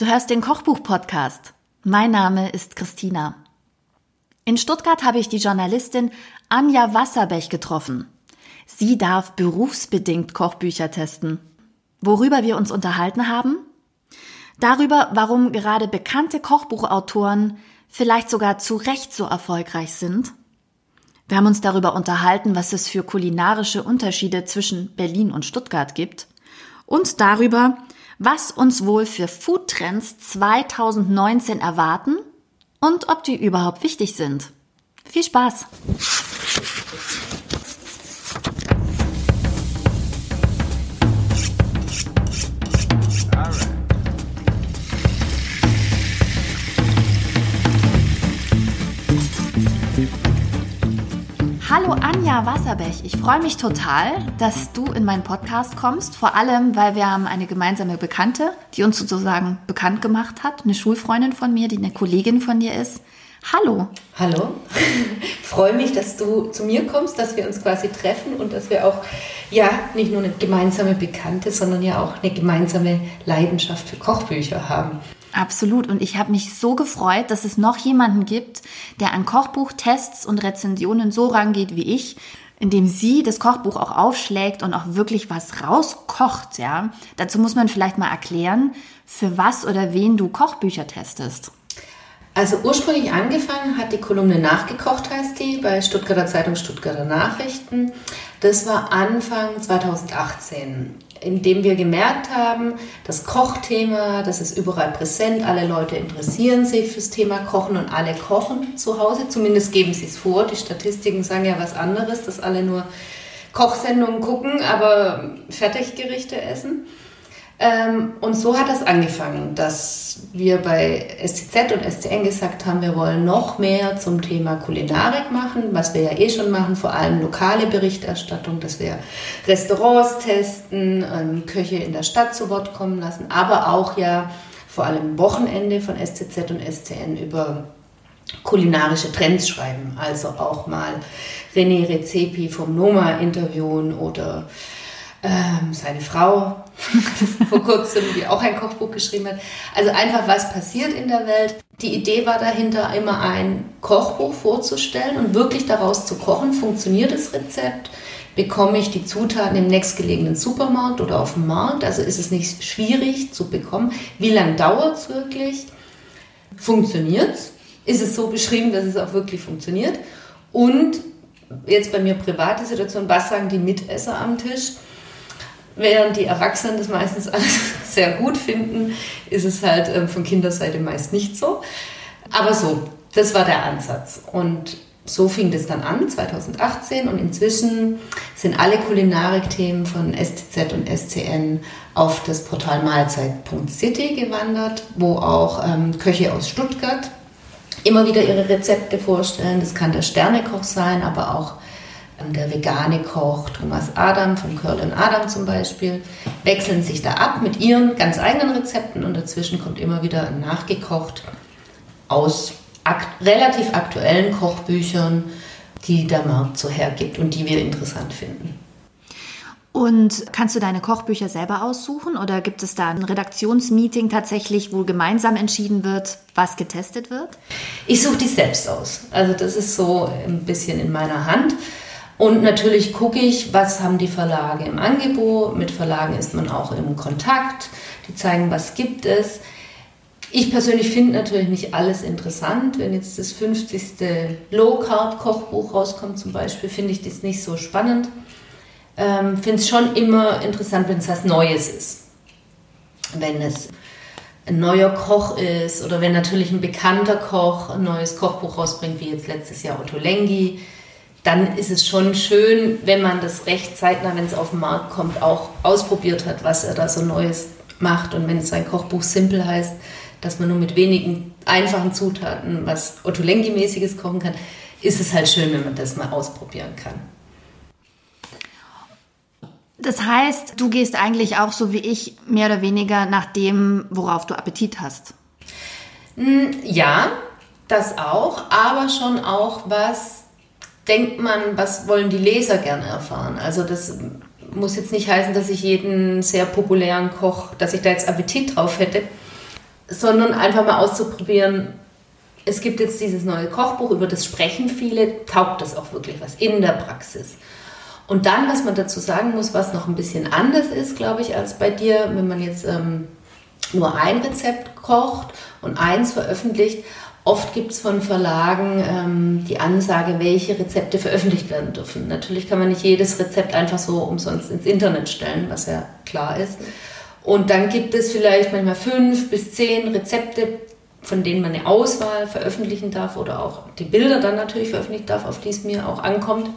Du hörst den Kochbuch-Podcast. Mein Name ist Christina. In Stuttgart habe ich die Journalistin Anja Wasserbech getroffen. Sie darf berufsbedingt Kochbücher testen. Worüber wir uns unterhalten haben? Darüber, warum gerade bekannte Kochbuchautoren vielleicht sogar zu Recht so erfolgreich sind. Wir haben uns darüber unterhalten, was es für kulinarische Unterschiede zwischen Berlin und Stuttgart gibt. Und darüber, was uns wohl für Foodtrends 2019 erwarten und ob die überhaupt wichtig sind. Viel Spaß! Hallo Anja Wasserbech, ich freue mich total, dass du in meinen Podcast kommst, vor allem, weil wir haben eine gemeinsame Bekannte, die uns sozusagen bekannt gemacht hat, eine Schulfreundin von mir, die eine Kollegin von dir ist. Hallo. Hallo. freue mich, dass du zu mir kommst, dass wir uns quasi treffen und dass wir auch ja nicht nur eine gemeinsame Bekannte, sondern ja auch eine gemeinsame Leidenschaft für Kochbücher haben. Absolut. Und ich habe mich so gefreut, dass es noch jemanden gibt, der an Kochbuchtests und Rezensionen so rangeht wie ich, indem sie das Kochbuch auch aufschlägt und auch wirklich was rauskocht, ja. Dazu muss man vielleicht mal erklären, für was oder wen du Kochbücher testest. Also ursprünglich angefangen hat die Kolumne Nachgekocht heißt die bei Stuttgarter Zeitung Stuttgarter Nachrichten. Das war Anfang 2018 indem wir gemerkt haben, das Kochthema, das ist überall präsent, alle Leute interessieren sich fürs Thema Kochen und alle kochen zu Hause, zumindest geben sie es vor. Die Statistiken sagen ja was anderes, dass alle nur Kochsendungen gucken, aber Fertiggerichte essen. Ähm, und so hat das angefangen, dass wir bei STZ und STN gesagt haben, wir wollen noch mehr zum Thema Kulinarik machen, was wir ja eh schon machen, vor allem lokale Berichterstattung, dass wir Restaurants testen, ähm, Köche in der Stadt zu Wort kommen lassen, aber auch ja vor allem Wochenende von STZ und STN über kulinarische Trends schreiben, also auch mal René Rezepi vom Noma interviewen oder ähm, seine Frau vor kurzem, die auch ein Kochbuch geschrieben hat. Also einfach, was passiert in der Welt. Die Idee war dahinter, immer ein Kochbuch vorzustellen und wirklich daraus zu kochen. Funktioniert das Rezept? Bekomme ich die Zutaten im nächstgelegenen Supermarkt oder auf dem Markt? Also ist es nicht schwierig zu bekommen? Wie lange dauert es wirklich? Funktioniert es? Ist es so beschrieben, dass es auch wirklich funktioniert? Und jetzt bei mir private Situation, was sagen die Mitesser am Tisch? Während die Erwachsenen das meistens alles sehr gut finden, ist es halt ähm, von Kinderseite meist nicht so. Aber so, das war der Ansatz. Und so fing das dann an, 2018. Und inzwischen sind alle Kulinarik-Themen von STZ und SCN auf das Portal mahlzeit.city gewandert, wo auch ähm, Köche aus Stuttgart immer wieder ihre Rezepte vorstellen. Das kann der Sternekoch sein, aber auch der vegane Koch Thomas Adam von Curl Adam zum Beispiel, wechseln sich da ab mit ihren ganz eigenen Rezepten und dazwischen kommt immer wieder nachgekocht aus akt relativ aktuellen Kochbüchern, die der Markt so hergibt und die wir interessant finden. Und kannst du deine Kochbücher selber aussuchen oder gibt es da ein Redaktionsmeeting tatsächlich, wo gemeinsam entschieden wird, was getestet wird? Ich suche die selbst aus. Also das ist so ein bisschen in meiner Hand. Und natürlich gucke ich, was haben die Verlage im Angebot. Mit Verlagen ist man auch im Kontakt. Die zeigen, was gibt es. Ich persönlich finde natürlich nicht alles interessant. Wenn jetzt das 50. Low Carb Kochbuch rauskommt zum Beispiel, finde ich das nicht so spannend. Ähm, finde es schon immer interessant, wenn es was Neues ist. Wenn es ein neuer Koch ist oder wenn natürlich ein bekannter Koch ein neues Kochbuch rausbringt, wie jetzt letztes Jahr Otto Lengi dann ist es schon schön, wenn man das recht zeitnah, wenn es auf den Markt kommt, auch ausprobiert hat, was er da so Neues macht. Und wenn sein Kochbuch simpel heißt, dass man nur mit wenigen einfachen Zutaten was Ottolenghi-mäßiges kochen kann, ist es halt schön, wenn man das mal ausprobieren kann. Das heißt, du gehst eigentlich auch so wie ich mehr oder weniger nach dem, worauf du Appetit hast. Hm, ja, das auch, aber schon auch was denkt man, was wollen die Leser gerne erfahren? Also das muss jetzt nicht heißen, dass ich jeden sehr populären Koch, dass ich da jetzt Appetit drauf hätte, sondern einfach mal auszuprobieren, es gibt jetzt dieses neue Kochbuch, über das sprechen viele, taugt das auch wirklich was in der Praxis. Und dann, was man dazu sagen muss, was noch ein bisschen anders ist, glaube ich, als bei dir, wenn man jetzt ähm, nur ein Rezept kocht und eins veröffentlicht. Oft gibt es von Verlagen ähm, die Ansage, welche Rezepte veröffentlicht werden dürfen. Natürlich kann man nicht jedes Rezept einfach so umsonst ins Internet stellen, was ja klar ist. Und dann gibt es vielleicht manchmal fünf bis zehn Rezepte, von denen man eine Auswahl veröffentlichen darf oder auch die Bilder dann natürlich veröffentlichen darf, auf die es mir auch ankommt.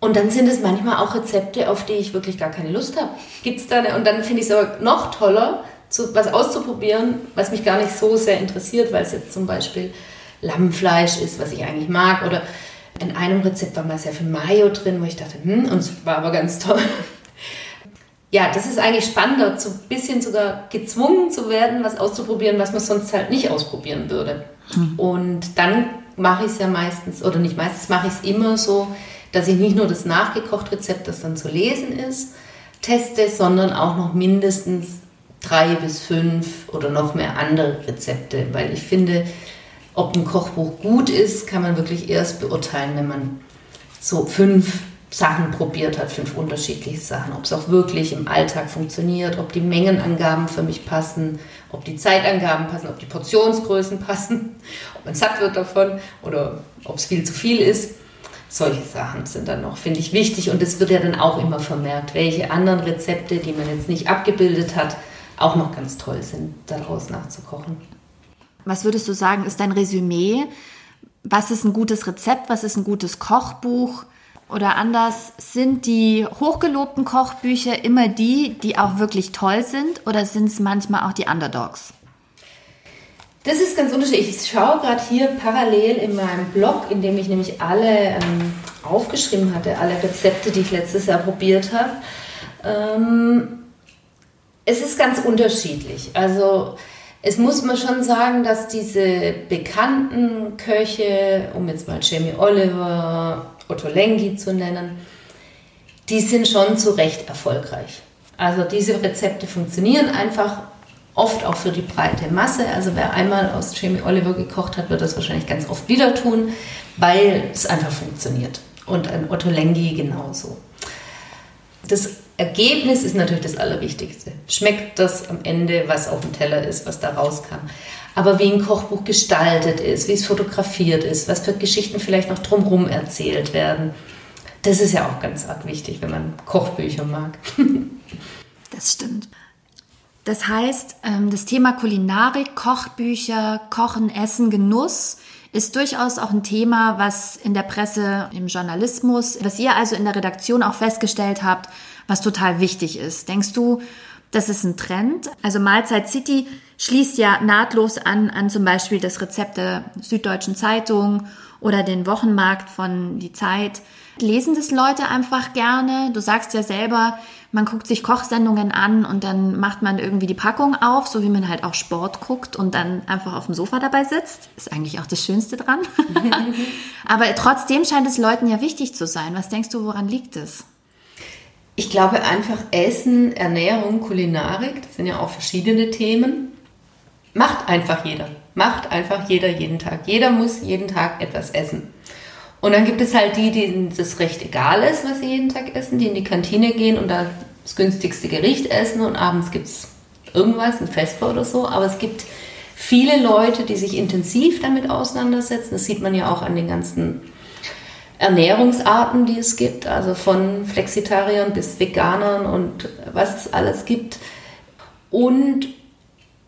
Und dann sind es manchmal auch Rezepte, auf die ich wirklich gar keine Lust habe. Gibt's da und dann finde ich es aber noch toller, zu, was auszuprobieren, was mich gar nicht so sehr interessiert, weil es jetzt zum Beispiel Lammfleisch ist, was ich eigentlich mag. Oder in einem Rezept war mal sehr viel Mayo drin, wo ich dachte, hm, und es war aber ganz toll. Ja, das ist eigentlich spannender, so ein bisschen sogar gezwungen zu werden, was auszuprobieren, was man sonst halt nicht ausprobieren würde. Hm. Und dann mache ich es ja meistens, oder nicht meistens, mache ich es immer so, dass ich nicht nur das nachgekocht Rezept, das dann zu lesen ist, teste, sondern auch noch mindestens drei bis fünf oder noch mehr andere Rezepte, weil ich finde, ob ein Kochbuch gut ist, kann man wirklich erst beurteilen, wenn man so fünf Sachen probiert hat, fünf unterschiedliche Sachen, ob es auch wirklich im Alltag funktioniert, ob die Mengenangaben für mich passen, ob die Zeitangaben passen, ob die Portionsgrößen passen, ob man satt wird davon oder ob es viel zu viel ist. Solche Sachen sind dann noch, finde ich, wichtig und es wird ja dann auch immer vermerkt, welche anderen Rezepte, die man jetzt nicht abgebildet hat, auch noch ganz toll sind, daraus nachzukochen. Was würdest du sagen, ist dein Resümee? Was ist ein gutes Rezept? Was ist ein gutes Kochbuch? Oder anders, sind die hochgelobten Kochbücher immer die, die auch wirklich toll sind? Oder sind es manchmal auch die Underdogs? Das ist ganz unterschiedlich. Ich schaue gerade hier parallel in meinem Blog, in dem ich nämlich alle ähm, aufgeschrieben hatte, alle Rezepte, die ich letztes Jahr probiert habe. Ähm, es ist ganz unterschiedlich. Also es muss man schon sagen, dass diese bekannten Köche, um jetzt mal Jamie Oliver, Otto Lengi zu nennen, die sind schon zu Recht erfolgreich. Also diese Rezepte funktionieren einfach oft auch für die breite Masse. Also wer einmal aus Jamie Oliver gekocht hat, wird das wahrscheinlich ganz oft wieder tun, weil es einfach funktioniert. Und ein Otto Lengi genauso. Das Ergebnis ist natürlich das Allerwichtigste. Schmeckt das am Ende, was auf dem Teller ist, was da rauskam. Aber wie ein Kochbuch gestaltet ist, wie es fotografiert ist, was für Geschichten vielleicht noch drumherum erzählt werden, das ist ja auch ganz arg wichtig, wenn man Kochbücher mag. das stimmt. Das heißt, ähm, das Thema Kulinarik, Kochbücher, Kochen, Essen, Genuss ist durchaus auch ein Thema, was in der Presse, im Journalismus, was ihr also in der Redaktion auch festgestellt habt, was total wichtig ist. Denkst du, das ist ein Trend? Also Mahlzeit City schließt ja nahtlos an an zum Beispiel das Rezept der Süddeutschen Zeitung oder den Wochenmarkt von Die Zeit. Lesen das Leute einfach gerne? Du sagst ja selber, man guckt sich Kochsendungen an und dann macht man irgendwie die Packung auf, so wie man halt auch Sport guckt und dann einfach auf dem Sofa dabei sitzt. Ist eigentlich auch das Schönste dran. Aber trotzdem scheint es Leuten ja wichtig zu sein. Was denkst du, woran liegt es? Ich glaube einfach Essen, Ernährung, Kulinarik, das sind ja auch verschiedene Themen. Macht einfach jeder. Macht einfach jeder jeden Tag. Jeder muss jeden Tag etwas essen. Und dann gibt es halt die, denen das recht egal ist, was sie jeden Tag essen, die in die Kantine gehen und da das günstigste Gericht essen und abends gibt es irgendwas, ein Vesper oder so. Aber es gibt viele Leute, die sich intensiv damit auseinandersetzen. Das sieht man ja auch an den ganzen Ernährungsarten, die es gibt, also von Flexitariern bis Veganern und was es alles gibt. Und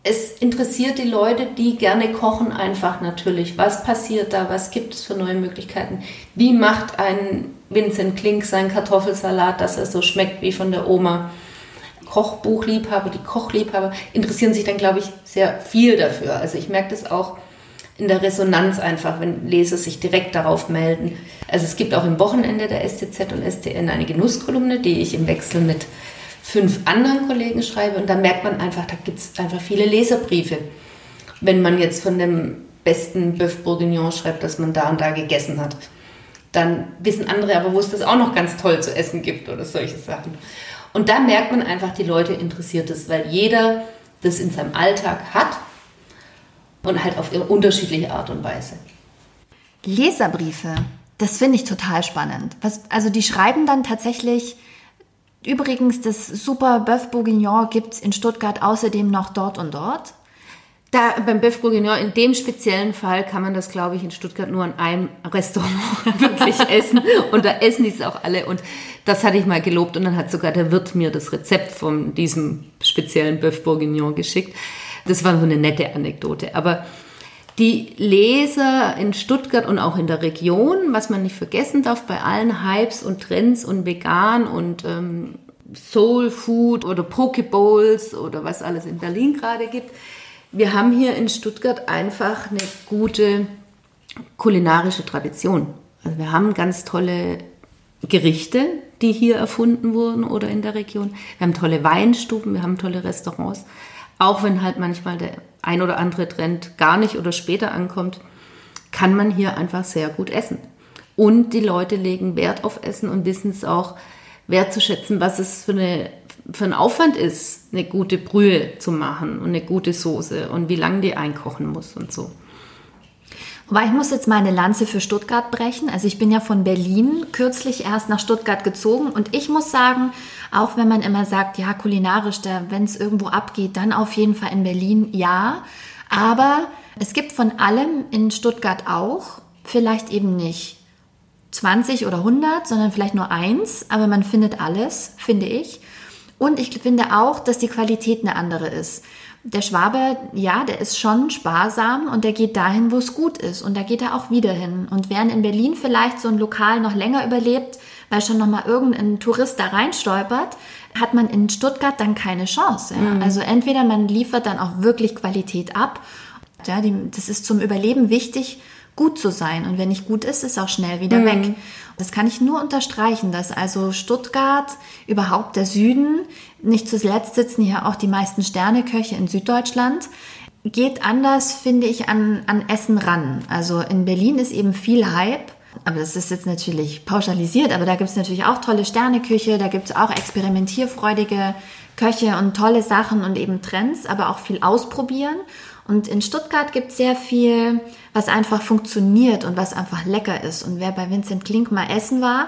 es interessiert die Leute, die gerne kochen, einfach natürlich. Was passiert da? Was gibt es für neue Möglichkeiten? Wie macht ein Vincent Klink seinen Kartoffelsalat, dass er so schmeckt wie von der Oma? Kochbuchliebhaber, die Kochliebhaber interessieren sich dann, glaube ich, sehr viel dafür. Also ich merke das auch in der Resonanz einfach, wenn Leser sich direkt darauf melden. Also es gibt auch im Wochenende der STZ und STN eine Genusskolumne, die ich im Wechsel mit fünf anderen Kollegen schreibe und da merkt man einfach, da gibt es einfach viele Leserbriefe. Wenn man jetzt von dem besten Bœuf Bourguignon schreibt, dass man da und da gegessen hat, dann wissen andere aber, wo es das auch noch ganz toll zu essen gibt oder solche Sachen. Und da merkt man einfach, die Leute interessiert es, weil jeder das in seinem Alltag hat und halt auf ihre unterschiedliche Art und Weise. Leserbriefe, das finde ich total spannend. Was, also die schreiben dann tatsächlich, übrigens das Super Bœuf Bourguignon gibt es in Stuttgart außerdem noch dort und dort. Da, beim Bœuf Bourguignon, in dem speziellen Fall kann man das, glaube ich, in Stuttgart nur in einem Restaurant wirklich essen. Und da essen die es auch alle. Und das hatte ich mal gelobt. Und dann hat sogar der Wirt mir das Rezept von diesem speziellen Bœuf Bourguignon geschickt. Das war so eine nette Anekdote. Aber die Leser in Stuttgart und auch in der Region, was man nicht vergessen darf, bei allen Hypes und Trends und vegan und ähm, Soul Food oder Pokebowls oder was alles in Berlin gerade gibt, wir haben hier in Stuttgart einfach eine gute kulinarische Tradition. Also wir haben ganz tolle Gerichte, die hier erfunden wurden oder in der Region. Wir haben tolle Weinstuben, wir haben tolle Restaurants. Auch wenn halt manchmal der ein oder andere Trend gar nicht oder später ankommt, kann man hier einfach sehr gut essen. Und die Leute legen Wert auf Essen und wissen es auch wertzuschätzen, was es für, eine, für ein Aufwand ist, eine gute Brühe zu machen und eine gute Soße und wie lange die einkochen muss und so. Wobei ich muss jetzt meine Lanze für Stuttgart brechen. Also ich bin ja von Berlin kürzlich erst nach Stuttgart gezogen und ich muss sagen, auch wenn man immer sagt, ja, kulinarisch, wenn es irgendwo abgeht, dann auf jeden Fall in Berlin, ja. Aber es gibt von allem in Stuttgart auch, vielleicht eben nicht 20 oder 100, sondern vielleicht nur eins, aber man findet alles, finde ich. Und ich finde auch, dass die Qualität eine andere ist der Schwabe, ja, der ist schon sparsam und der geht dahin, wo es gut ist. Und da geht er auch wieder hin. Und während in Berlin vielleicht so ein Lokal noch länger überlebt, weil schon nochmal irgendein Tourist da reinstolpert, hat man in Stuttgart dann keine Chance. Ja? Mhm. Also entweder man liefert dann auch wirklich Qualität ab. Ja, die, das ist zum Überleben wichtig, gut zu sein. Und wenn nicht gut ist, ist auch schnell wieder mhm. weg. Das kann ich nur unterstreichen, dass also Stuttgart, überhaupt der Süden, nicht zuletzt sitzen hier auch die meisten Sterneköche in Süddeutschland, geht anders, finde ich, an, an Essen ran. Also in Berlin ist eben viel Hype. Aber das ist jetzt natürlich pauschalisiert, aber da gibt es natürlich auch tolle Sterneküche, da gibt es auch experimentierfreudige Köche und tolle Sachen und eben Trends, aber auch viel ausprobieren. Und in Stuttgart gibt es sehr viel, was einfach funktioniert und was einfach lecker ist. Und wer bei Vincent Klink mal essen war,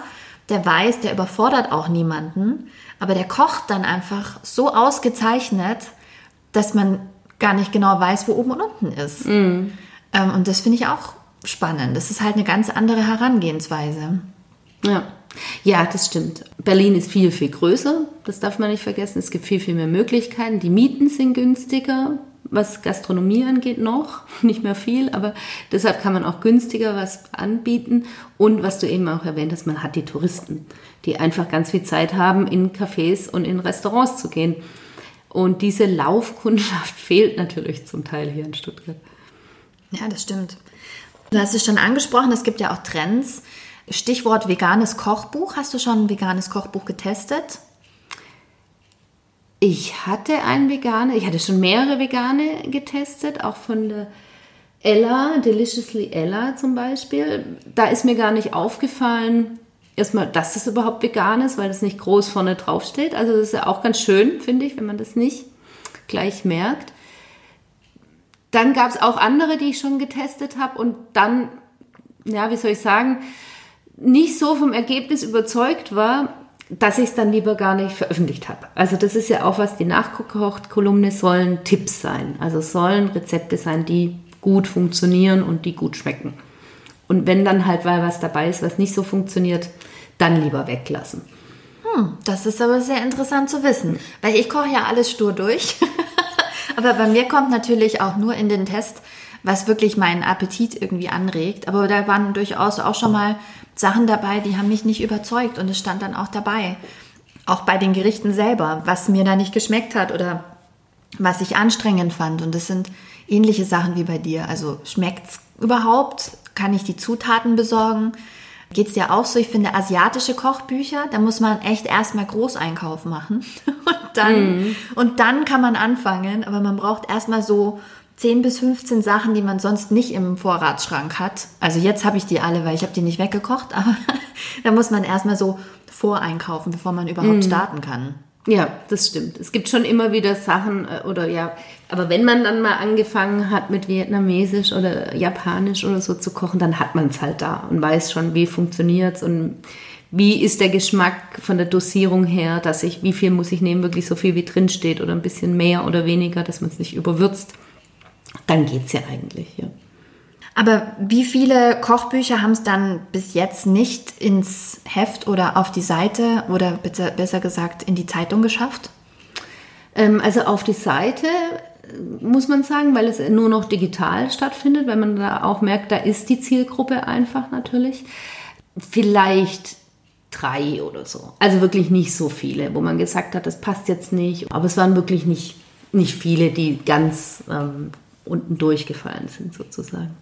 der weiß, der überfordert auch niemanden, aber der kocht dann einfach so ausgezeichnet, dass man gar nicht genau weiß, wo oben und unten ist. Mm. Ähm, und das finde ich auch spannend. Das ist halt eine ganz andere Herangehensweise. Ja. Ja, das stimmt. Berlin ist viel, viel größer. Das darf man nicht vergessen. Es gibt viel, viel mehr Möglichkeiten. Die Mieten sind günstiger was Gastronomie angeht, noch nicht mehr viel, aber deshalb kann man auch günstiger was anbieten. Und was du eben auch erwähnt hast, man hat die Touristen, die einfach ganz viel Zeit haben, in Cafés und in Restaurants zu gehen. Und diese Laufkundschaft fehlt natürlich zum Teil hier in Stuttgart. Ja, das stimmt. Du hast es schon angesprochen, es gibt ja auch Trends. Stichwort veganes Kochbuch. Hast du schon ein veganes Kochbuch getestet? Ich hatte ein Veganer, ich hatte schon mehrere Vegane getestet, auch von der Ella, Deliciously Ella zum Beispiel. Da ist mir gar nicht aufgefallen, erstmal, dass es überhaupt vegan ist, weil das nicht groß vorne drauf steht. Also das ist ja auch ganz schön, finde ich, wenn man das nicht gleich merkt. Dann gab es auch andere, die ich schon getestet habe und dann, ja, wie soll ich sagen, nicht so vom Ergebnis überzeugt war, dass ich es dann lieber gar nicht veröffentlicht habe. Also das ist ja auch was, die Nachkocht-Kolumne sollen Tipps sein. Also sollen Rezepte sein, die gut funktionieren und die gut schmecken. Und wenn dann halt mal was dabei ist, was nicht so funktioniert, dann lieber weglassen. Hm, das ist aber sehr interessant zu wissen, weil ich koche ja alles stur durch. aber bei mir kommt natürlich auch nur in den Test, was wirklich meinen Appetit irgendwie anregt. Aber da waren durchaus auch schon mal Sachen dabei, die haben mich nicht überzeugt und es stand dann auch dabei. Auch bei den Gerichten selber, was mir da nicht geschmeckt hat oder was ich anstrengend fand. Und das sind ähnliche Sachen wie bei dir. Also schmeckt es überhaupt? Kann ich die Zutaten besorgen? Geht es dir auch so? Ich finde asiatische Kochbücher, da muss man echt erstmal Großeinkauf machen. und, dann, mm. und dann kann man anfangen. Aber man braucht erstmal so 10 bis 15 Sachen, die man sonst nicht im Vorratsschrank hat. Also jetzt habe ich die alle, weil ich habe die nicht weggekocht, aber da muss man erstmal so voreinkaufen, bevor man überhaupt mm. starten kann. Ja, das stimmt. Es gibt schon immer wieder Sachen äh, oder ja, aber wenn man dann mal angefangen hat mit Vietnamesisch oder Japanisch oder so zu kochen, dann hat man es halt da und weiß schon, wie funktioniert es und wie ist der Geschmack von der Dosierung her, dass ich, wie viel muss ich nehmen, wirklich so viel wie drin steht oder ein bisschen mehr oder weniger, dass man es nicht überwürzt. Dann geht es ja eigentlich, ja. Aber wie viele Kochbücher haben es dann bis jetzt nicht ins Heft oder auf die Seite oder bitte, besser gesagt in die Zeitung geschafft? Ähm, also auf die Seite äh, muss man sagen, weil es nur noch digital stattfindet, weil man da auch merkt, da ist die Zielgruppe einfach natürlich. Vielleicht drei oder so. Also wirklich nicht so viele, wo man gesagt hat, das passt jetzt nicht. Aber es waren wirklich nicht, nicht viele, die ganz ähm, unten durchgefallen sind sozusagen.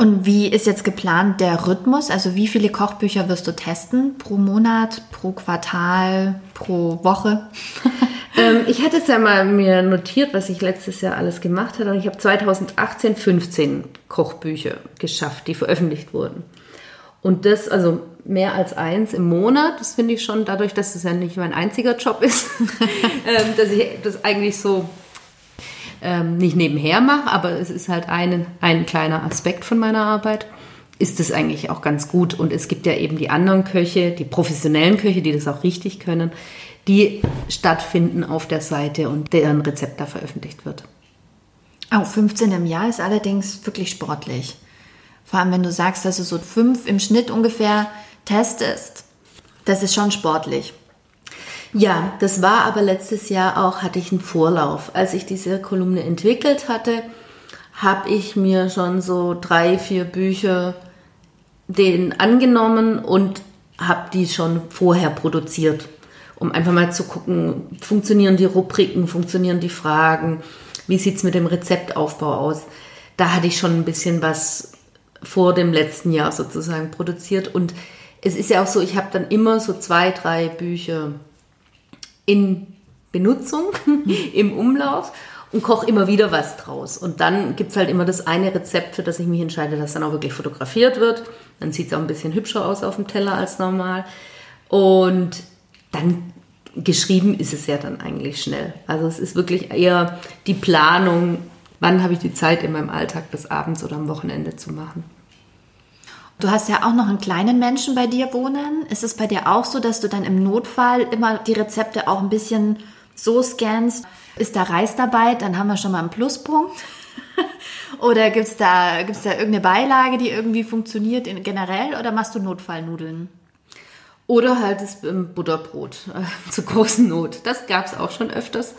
Und wie ist jetzt geplant der Rhythmus? Also wie viele Kochbücher wirst du testen? Pro Monat, pro Quartal, pro Woche? ähm, ich hatte es ja mal mir notiert, was ich letztes Jahr alles gemacht hatte. Und ich habe 2018 15 Kochbücher geschafft, die veröffentlicht wurden. Und das, also mehr als eins im Monat, das finde ich schon dadurch, dass es ja nicht mein einziger Job ist, ähm, dass ich das eigentlich so ähm, nicht nebenher mache, aber es ist halt ein, ein kleiner Aspekt von meiner Arbeit, ist es eigentlich auch ganz gut. Und es gibt ja eben die anderen Köche, die professionellen Köche, die das auch richtig können, die stattfinden auf der Seite und deren Rezept da veröffentlicht wird. Oh, 15 im Jahr ist allerdings wirklich sportlich. Vor allem, wenn du sagst, dass du so fünf im Schnitt ungefähr testest. Das ist schon sportlich. Ja, das war aber letztes Jahr auch, hatte ich einen Vorlauf. Als ich diese Kolumne entwickelt hatte, habe ich mir schon so drei, vier Bücher den angenommen und habe die schon vorher produziert, um einfach mal zu gucken, funktionieren die Rubriken, funktionieren die Fragen, wie sieht es mit dem Rezeptaufbau aus. Da hatte ich schon ein bisschen was vor dem letzten Jahr sozusagen produziert und es ist ja auch so, ich habe dann immer so zwei, drei Bücher in Benutzung, im Umlauf und koche immer wieder was draus. Und dann gibt es halt immer das eine Rezept, für das ich mich entscheide, das dann auch wirklich fotografiert wird. Dann sieht es auch ein bisschen hübscher aus auf dem Teller als normal. Und dann geschrieben ist es ja dann eigentlich schnell. Also es ist wirklich eher die Planung, wann habe ich die Zeit in meinem Alltag, das abends oder am Wochenende zu machen. Du hast ja auch noch einen kleinen Menschen bei dir wohnen. Ist es bei dir auch so, dass du dann im Notfall immer die Rezepte auch ein bisschen so scannst? Ist da Reis dabei? Dann haben wir schon mal einen Pluspunkt. oder gibt es da, gibt's da irgendeine Beilage, die irgendwie funktioniert in, generell? Oder machst du Notfallnudeln? Oder halt das ähm, Butterbrot äh, zur großen Not. Das gab es auch schon öfters,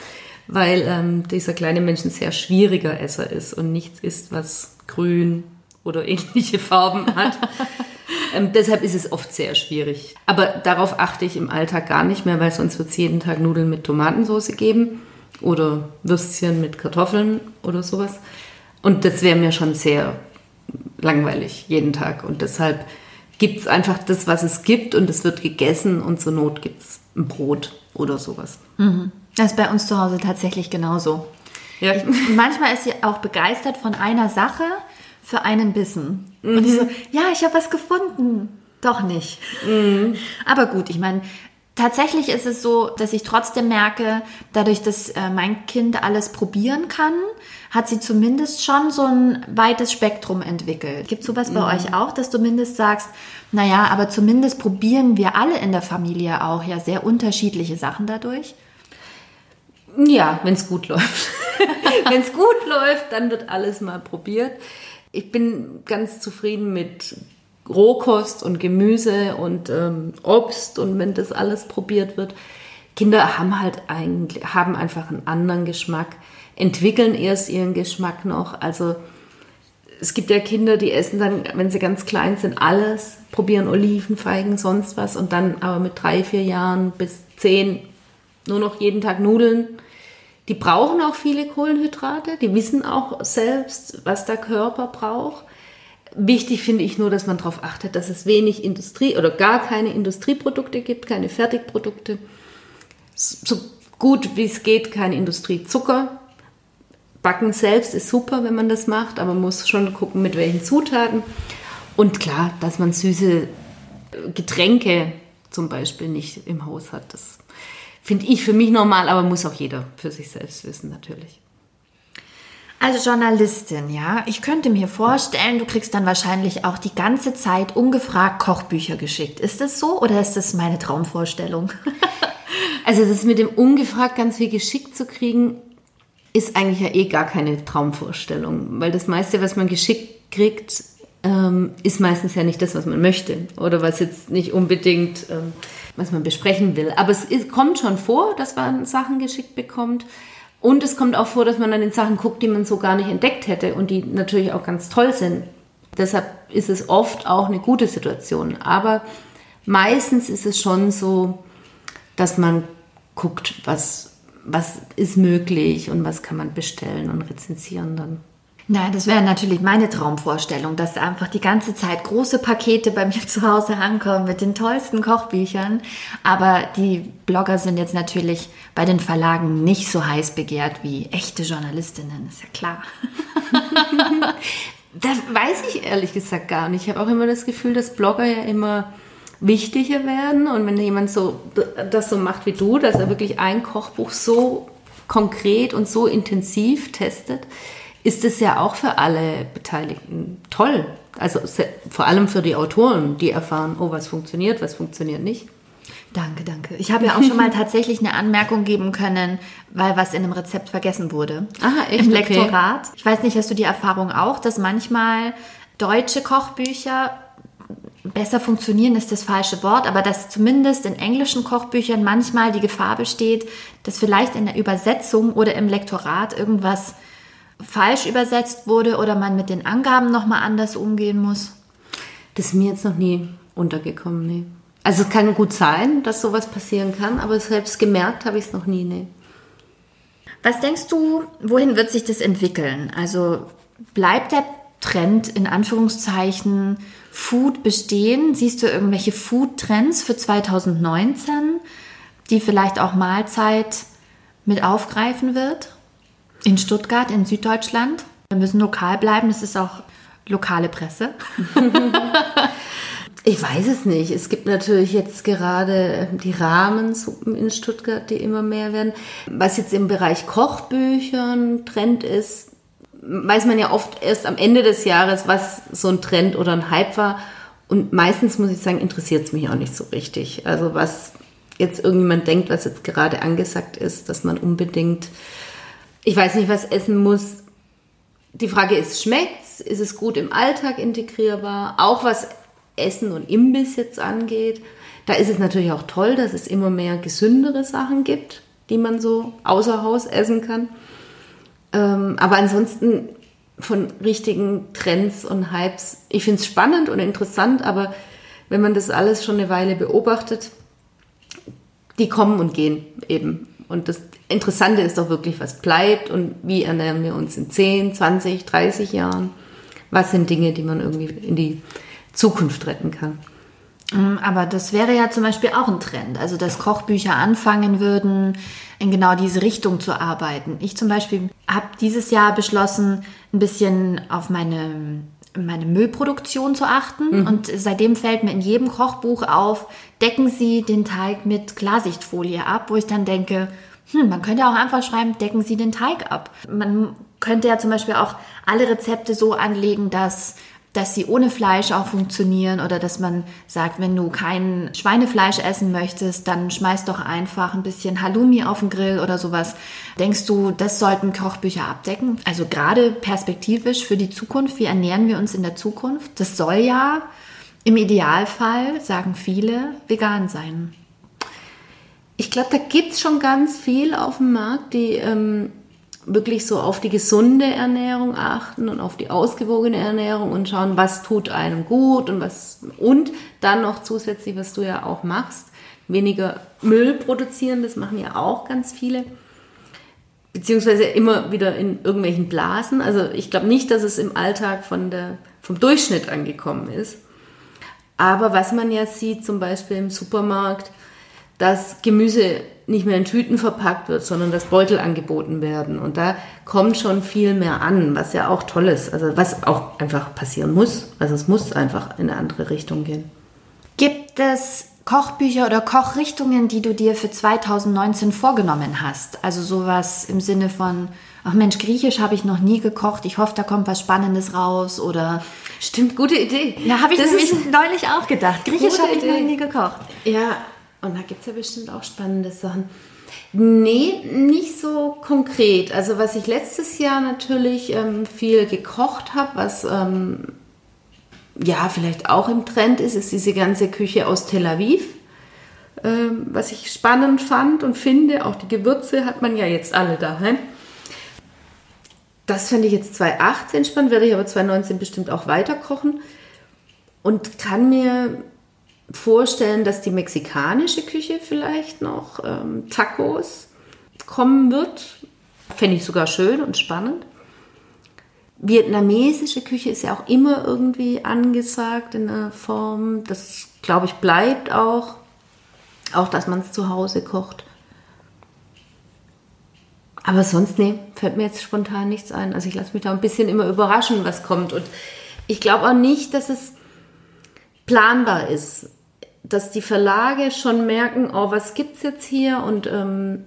weil ähm, dieser kleine Mensch ein sehr schwieriger Esser ist und nichts isst, was grün, oder ähnliche Farben hat. ähm, deshalb ist es oft sehr schwierig. Aber darauf achte ich im Alltag gar nicht mehr, weil sonst wird es jeden Tag Nudeln mit Tomatensauce geben oder Würstchen mit Kartoffeln oder sowas. Und das wäre mir schon sehr langweilig jeden Tag. Und deshalb gibt es einfach das, was es gibt und es wird gegessen und zur Not gibt es ein Brot oder sowas. Mhm. Das ist bei uns zu Hause tatsächlich genauso. Ja. Ich, manchmal ist sie auch begeistert von einer Sache für einen Bissen. Mhm. Und ich so, ja, ich habe was gefunden. Doch nicht. Mhm. Aber gut, ich meine, tatsächlich ist es so, dass ich trotzdem merke, dadurch, dass äh, mein Kind alles probieren kann, hat sie zumindest schon so ein weites Spektrum entwickelt. Gibt sowas bei mhm. euch auch, dass du mindestens sagst, naja, aber zumindest probieren wir alle in der Familie auch ja sehr unterschiedliche Sachen dadurch? Ja, wenn es gut läuft. wenn es gut läuft, dann wird alles mal probiert. Ich bin ganz zufrieden mit Rohkost und Gemüse und ähm, Obst und wenn das alles probiert wird. Kinder haben halt eigentlich, haben einfach einen anderen Geschmack, entwickeln erst ihren Geschmack noch. Also es gibt ja Kinder, die essen dann, wenn sie ganz klein sind, alles, probieren Oliven, Feigen, sonst was und dann aber mit drei, vier Jahren bis zehn nur noch jeden Tag Nudeln die brauchen auch viele Kohlenhydrate, die wissen auch selbst, was der Körper braucht. Wichtig finde ich nur, dass man darauf achtet, dass es wenig Industrie oder gar keine Industrieprodukte gibt, keine Fertigprodukte. So gut wie es geht, keine Industriezucker. Backen selbst ist super, wenn man das macht, aber man muss schon gucken, mit welchen Zutaten. Und klar, dass man süße Getränke zum Beispiel nicht im Haus hat. Das finde ich für mich normal, aber muss auch jeder für sich selbst wissen natürlich. Also Journalistin, ja, ich könnte mir vorstellen, du kriegst dann wahrscheinlich auch die ganze Zeit ungefragt Kochbücher geschickt. Ist das so oder ist das meine Traumvorstellung? also das mit dem ungefragt ganz viel geschickt zu kriegen, ist eigentlich ja eh gar keine Traumvorstellung, weil das meiste, was man geschickt kriegt, ähm, ist meistens ja nicht das, was man möchte oder was jetzt nicht unbedingt, ähm, was man besprechen will. Aber es ist, kommt schon vor, dass man Sachen geschickt bekommt. Und es kommt auch vor, dass man dann in Sachen guckt, die man so gar nicht entdeckt hätte und die natürlich auch ganz toll sind. Deshalb ist es oft auch eine gute Situation. Aber meistens ist es schon so, dass man guckt, was, was ist möglich und was kann man bestellen und rezensieren dann. Na, das wäre natürlich meine Traumvorstellung, dass einfach die ganze Zeit große Pakete bei mir zu Hause ankommen mit den tollsten Kochbüchern. Aber die Blogger sind jetzt natürlich bei den Verlagen nicht so heiß begehrt wie echte Journalistinnen, ist ja klar. das weiß ich ehrlich gesagt gar nicht. Ich habe auch immer das Gefühl, dass Blogger ja immer wichtiger werden. Und wenn jemand so das so macht wie du, dass er wirklich ein Kochbuch so konkret und so intensiv testet, ist es ja auch für alle Beteiligten toll. Also vor allem für die Autoren, die erfahren, oh, was funktioniert, was funktioniert nicht. Danke, danke. Ich habe ja auch schon mal tatsächlich eine Anmerkung geben können, weil was in einem Rezept vergessen wurde. Aha, echt? Im Lektorat. Okay. Ich weiß nicht, hast du die Erfahrung auch, dass manchmal deutsche Kochbücher besser funktionieren ist das falsche Wort, aber dass zumindest in englischen Kochbüchern manchmal die Gefahr besteht, dass vielleicht in der Übersetzung oder im Lektorat irgendwas falsch übersetzt wurde oder man mit den Angaben nochmal anders umgehen muss? Das ist mir jetzt noch nie untergekommen, nee. Also es kann gut sein, dass sowas passieren kann, aber selbst gemerkt habe ich es noch nie, nee. Was denkst du, wohin wird sich das entwickeln? Also bleibt der Trend in Anführungszeichen Food bestehen? Siehst du irgendwelche Food-Trends für 2019, die vielleicht auch Mahlzeit mit aufgreifen wird? In Stuttgart, in Süddeutschland. Wir müssen lokal bleiben, das ist auch lokale Presse. ich weiß es nicht. Es gibt natürlich jetzt gerade die Rahmensuppen in Stuttgart, die immer mehr werden. Was jetzt im Bereich Kochbüchern Trend ist, weiß man ja oft erst am Ende des Jahres, was so ein Trend oder ein Hype war. Und meistens muss ich sagen, interessiert es mich auch nicht so richtig. Also was jetzt irgendjemand denkt, was jetzt gerade angesagt ist, dass man unbedingt ich weiß nicht, was essen muss. Die Frage ist, schmeckt's? Ist es gut im Alltag integrierbar? Auch was Essen und Imbiss jetzt angeht. Da ist es natürlich auch toll, dass es immer mehr gesündere Sachen gibt, die man so außer Haus essen kann. Ähm, aber ansonsten von richtigen Trends und Hypes, ich finde es spannend und interessant, aber wenn man das alles schon eine Weile beobachtet, die kommen und gehen eben. Und das Interessante ist doch wirklich, was bleibt und wie ernähren wir uns in 10, 20, 30 Jahren. Was sind Dinge, die man irgendwie in die Zukunft retten kann. Mm, aber das wäre ja zum Beispiel auch ein Trend. Also, dass Kochbücher anfangen würden, in genau diese Richtung zu arbeiten. Ich zum Beispiel habe dieses Jahr beschlossen, ein bisschen auf meine, meine Müllproduktion zu achten. Mhm. Und seitdem fällt mir in jedem Kochbuch auf, decken Sie den Teig mit Klarsichtfolie ab, wo ich dann denke, hm, man könnte auch einfach schreiben, decken Sie den Teig ab. Man könnte ja zum Beispiel auch alle Rezepte so anlegen, dass dass sie ohne Fleisch auch funktionieren oder dass man sagt, wenn du kein Schweinefleisch essen möchtest, dann schmeiß doch einfach ein bisschen Halloumi auf den Grill oder sowas. Denkst du, das sollten Kochbücher abdecken? Also gerade perspektivisch für die Zukunft, wie ernähren wir uns in der Zukunft? Das soll ja im Idealfall, sagen viele, vegan sein. Ich glaube, da gibt es schon ganz viel auf dem Markt, die ähm, wirklich so auf die gesunde Ernährung achten und auf die ausgewogene Ernährung und schauen, was tut einem gut und was und dann noch zusätzlich, was du ja auch machst, weniger Müll produzieren, das machen ja auch ganz viele. Beziehungsweise immer wieder in irgendwelchen Blasen. Also ich glaube nicht, dass es im Alltag von der, vom Durchschnitt angekommen ist. Aber was man ja sieht, zum Beispiel im Supermarkt, dass Gemüse nicht mehr in Tüten verpackt wird, sondern dass Beutel angeboten werden. Und da kommt schon viel mehr an, was ja auch toll ist. Also was auch einfach passieren muss. Also es muss einfach in eine andere Richtung gehen. Gibt es Kochbücher oder Kochrichtungen, die du dir für 2019 vorgenommen hast? Also sowas im Sinne von, ach Mensch, Griechisch habe ich noch nie gekocht. Ich hoffe, da kommt was Spannendes raus oder. Stimmt, gute Idee. Ja, habe ich Das nämlich neulich auch gedacht. Griechisch habe ich noch nie gekocht. Ja, und da gibt es ja bestimmt auch spannende Sachen. Nee, nicht so konkret. Also was ich letztes Jahr natürlich ähm, viel gekocht habe, was ähm, ja vielleicht auch im Trend ist, ist diese ganze Küche aus Tel Aviv. Ähm, was ich spannend fand und finde, auch die Gewürze hat man ja jetzt alle daheim. Das fand ich jetzt 2018 spannend, werde ich aber 2019 bestimmt auch weiter kochen. Und kann mir vorstellen, dass die mexikanische Küche vielleicht noch ähm, Tacos kommen wird. Fände ich sogar schön und spannend. Vietnamesische Küche ist ja auch immer irgendwie angesagt in der Form. Das, glaube ich, bleibt auch. Auch, dass man es zu Hause kocht. Aber sonst, nee, fällt mir jetzt spontan nichts ein. Also ich lasse mich da ein bisschen immer überraschen, was kommt. Und ich glaube auch nicht, dass es planbar ist, dass die Verlage schon merken, oh, was gibt's jetzt hier und ähm,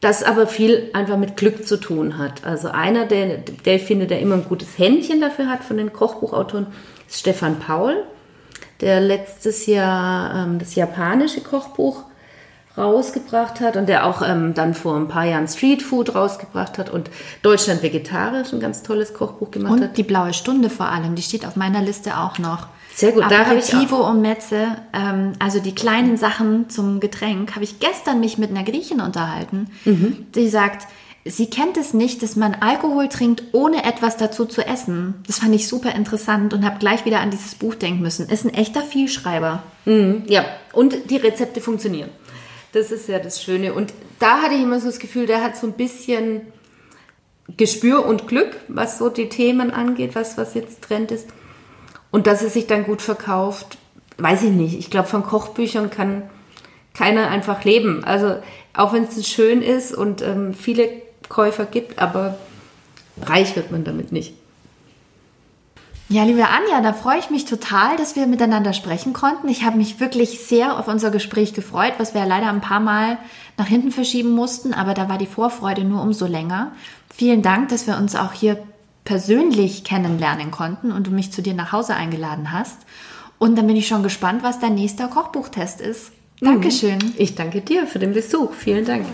das aber viel einfach mit Glück zu tun hat. Also einer, der, der ich finde, der immer ein gutes Händchen dafür hat von den Kochbuchautoren, ist Stefan Paul, der letztes Jahr ähm, das japanische Kochbuch rausgebracht hat und der auch ähm, dann vor ein paar Jahren Street Food rausgebracht hat und Deutschland vegetarisch ein ganz tolles Kochbuch gemacht Und hat. die blaue Stunde vor allem, die steht auf meiner Liste auch noch. Sehr gut, da habe ich Aperitivo und Metze, ähm, also die kleinen Sachen zum Getränk, habe ich gestern mich mit einer Griechin unterhalten, Mhm. die sagt, sie kennt es nicht, dass man Alkohol trinkt, ohne etwas dazu zu essen. Das fand ich super interessant und habe gleich wieder an dieses Buch denken müssen. Ist ein echter Vielschreiber. Ja, und die Rezepte funktionieren. Das ist ja das Schöne. Und da hatte ich immer so das Gefühl, der hat so ein bisschen Gespür und Glück, was so die Themen angeht, was, was jetzt Trend ist. Und dass es sich dann gut verkauft, weiß ich nicht. Ich glaube, von Kochbüchern kann keiner einfach leben. Also auch wenn es schön ist und ähm, viele Käufer gibt, aber reich wird man damit nicht. Ja, liebe Anja, da freue ich mich total, dass wir miteinander sprechen konnten. Ich habe mich wirklich sehr auf unser Gespräch gefreut, was wir leider ein paar Mal nach hinten verschieben mussten, aber da war die Vorfreude nur umso länger. Vielen Dank, dass wir uns auch hier persönlich kennenlernen konnten und du mich zu dir nach Hause eingeladen hast. Und dann bin ich schon gespannt, was dein nächster Kochbuchtest ist. Dankeschön. Ich danke dir für den Besuch. Vielen Dank.